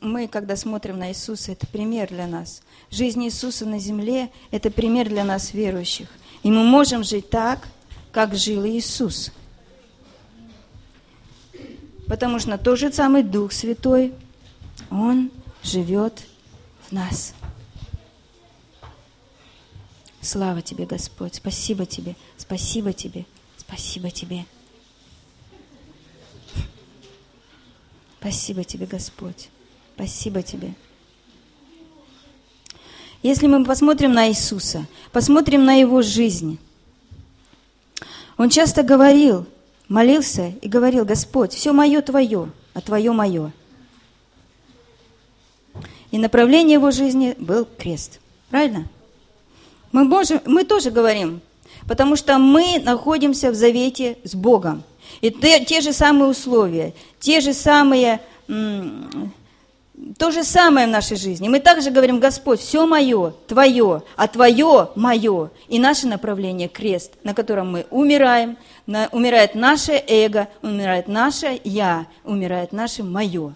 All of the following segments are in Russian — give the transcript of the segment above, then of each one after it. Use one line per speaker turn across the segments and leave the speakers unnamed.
Мы, когда смотрим на Иисуса, это пример для нас. Жизнь Иисуса на земле – это пример для нас, верующих. И мы можем жить так, как жил Иисус. Потому что тот же самый Дух Святой, Он живет в нас. Слава Тебе, Господь. Спасибо Тебе. Спасибо Тебе. Спасибо Тебе. Спасибо Тебе, Господь. Спасибо Тебе. Если мы посмотрим на Иисуса, посмотрим на Его жизнь, Он часто говорил, молился и говорил, Господь, все мое Твое, а Твое мое. И направление Его жизни был крест. Правильно? Мы, можем, мы тоже говорим, потому что мы находимся в завете с Богом – и те, те же самые условия, те же самые, то же самое в нашей жизни. Мы также говорим, Господь, все мое, Твое, а Твое мое. И наше направление – крест, на котором мы умираем, на, умирает наше эго, умирает наше «я», умирает наше «мое».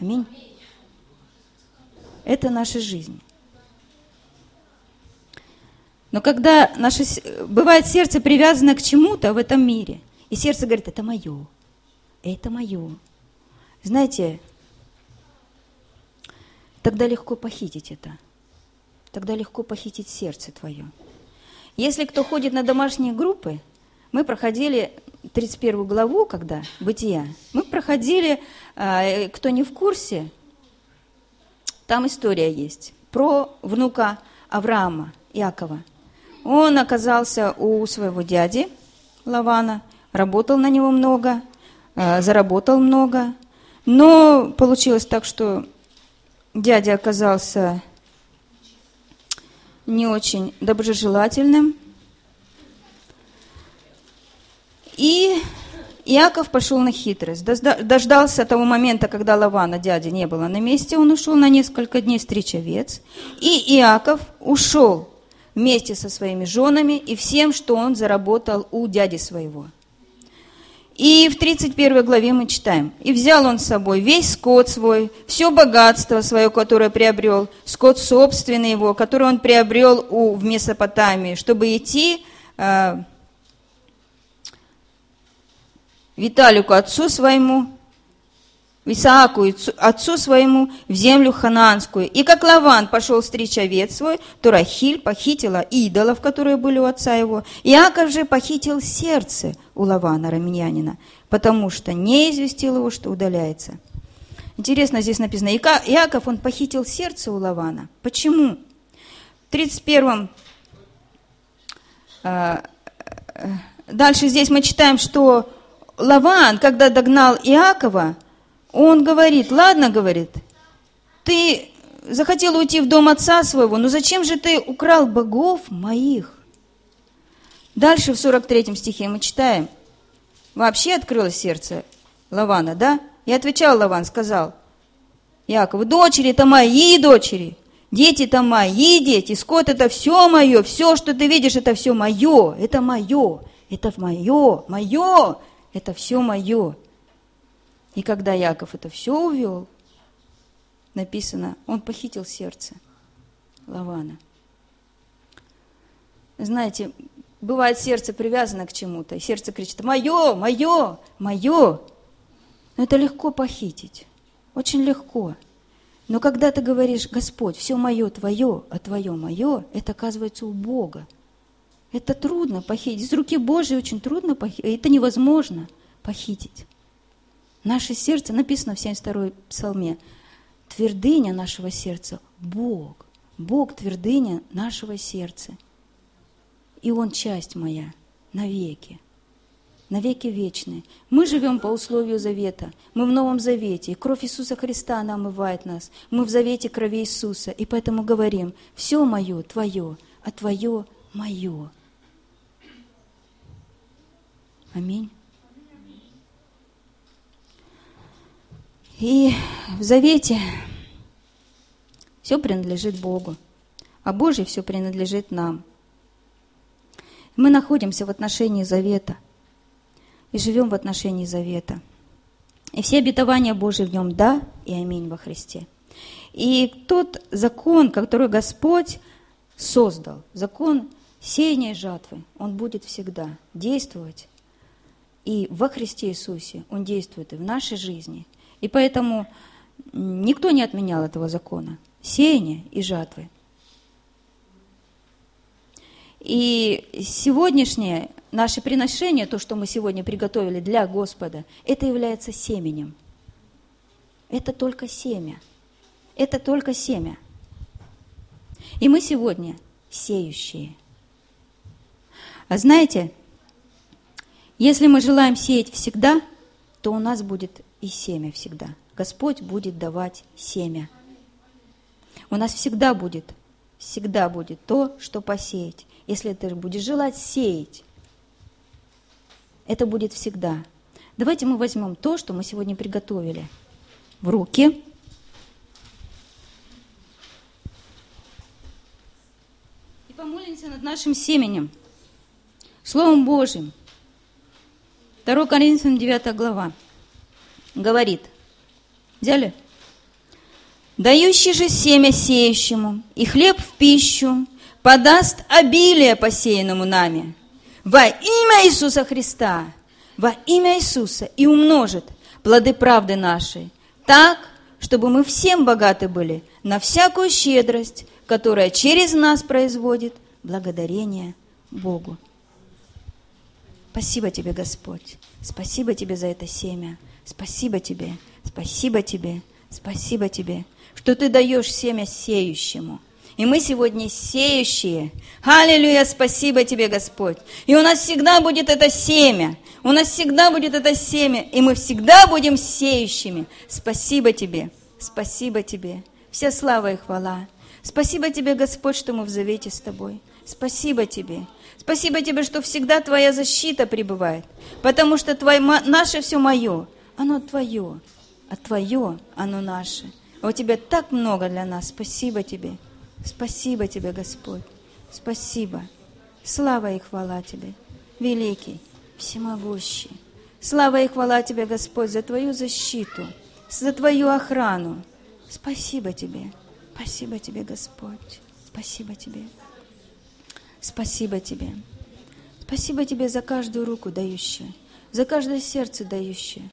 Аминь. Это наша жизнь. Но когда наше, бывает сердце привязано к чему-то в этом мире, и сердце говорит, это мое, это мое. Знаете, тогда легко похитить это. Тогда легко похитить сердце твое. Если кто ходит на домашние группы, мы проходили 31 главу, когда, «Бытия», мы проходили, а, кто не в курсе, там история есть про внука Авраама, Иакова. Он оказался у своего дяди Лавана – работал на него много, э, заработал много. Но получилось так, что дядя оказался не очень доброжелательным. И Иаков пошел на хитрость. Дождался того момента, когда Лавана, дяди, не было на месте. Он ушел на несколько дней стричь овец. И Иаков ушел вместе со своими женами и всем, что он заработал у дяди своего. И в 31 главе мы читаем. «И взял он с собой весь скот свой, все богатство свое, которое приобрел, скот собственный его, который он приобрел у, в Месопотамии, чтобы идти э, Виталику, отцу своему, Исааку, отцу своему, в землю хананскую. И как Лаван пошел стричь овец свой, то Рахиль похитила идолов, которые были у отца его. Иаков же похитил сердце у Лавана, раминянина, потому что не известил его, что удаляется. Интересно, здесь написано, Иаков, он похитил сердце у Лавана. Почему? В 31 э, э, дальше здесь мы читаем, что Лаван, когда догнал Иакова, он говорит, ладно, говорит, ты захотел уйти в дом отца своего, но зачем же ты украл богов моих? Дальше в 43 стихе мы читаем. Вообще открылось сердце Лавана, да? И отвечал Лаван, сказал Якову, дочери это мои дочери, дети это мои дети, скот это все мое, все, что ты видишь, это все мое, это мое, это мое, мое, это все мое. И когда Яков это все увел, написано, он похитил сердце Лавана. Знаете, бывает сердце привязано к чему-то, и сердце кричит, мое, мое, мое. Но это легко похитить, очень легко. Но когда ты говоришь, Господь, все мое твое, а твое мое, это оказывается у Бога. Это трудно похитить. Из руки Божьей очень трудно похитить. Это невозможно похитить. Наше сердце, написано в 72-й псалме, твердыня нашего сердца – Бог. Бог – твердыня нашего сердца. И Он часть моя навеки, навеки вечные. Мы живем по условию завета. Мы в Новом Завете. И кровь Иисуса Христа она омывает нас. Мы в завете крови Иисуса. И поэтому говорим, все мое твое, а твое мое. Аминь. И в завете все принадлежит Богу, а Божье все принадлежит нам. Мы находимся в отношении завета и живем в отношении завета. И все обетования Божьи в нем «да» и «аминь» во Христе. И тот закон, который Господь создал, закон сеяния и жатвы, он будет всегда действовать. И во Христе Иисусе он действует и в нашей жизни. И поэтому никто не отменял этого закона. Сеяния и жатвы. И сегодняшнее наше приношение, то, что мы сегодня приготовили для Господа, это является семенем. Это только семя. Это только семя. И мы сегодня сеющие. А знаете, если мы желаем сеять всегда, то у нас будет и семя всегда. Господь будет давать семя. У нас всегда будет, всегда будет то, что посеять. Если ты будешь желать сеять, это будет всегда. Давайте мы возьмем то, что мы сегодня приготовили в руки. И помолимся над нашим семенем, Словом Божьим – 2 Коринфянам 9 глава говорит, взяли? Дающий же семя сеющему и хлеб в пищу подаст обилие посеянному нами во имя Иисуса Христа, во имя Иисуса и умножит плоды правды нашей, так, чтобы мы всем богаты были на всякую щедрость, которая через нас производит благодарение Богу. Спасибо тебе, Господь. Спасибо тебе за это семя. Спасибо тебе, спасибо тебе, спасибо тебе, что ты даешь семя сеющему. И мы сегодня сеющие. Аллилуйя, спасибо тебе, Господь. И у нас всегда будет это семя. У нас всегда будет это семя. И мы всегда будем сеющими. Спасибо тебе, спасибо тебе. Вся слава и хвала. Спасибо тебе, Господь, что мы в завете с тобой. Спасибо тебе. Спасибо тебе, что всегда твоя защита пребывает, потому что твое, наше все мое, оно твое, а твое, оно наше. А у тебя так много для нас. Спасибо тебе. Спасибо тебе, Господь. Спасибо. Слава и хвала тебе, великий, всемогущий. Слава и хвала тебе, Господь, за твою защиту, за твою охрану. Спасибо тебе. Спасибо тебе, Господь. Спасибо тебе. Спасибо Тебе. Спасибо Тебе за каждую руку дающую, за каждое сердце дающее,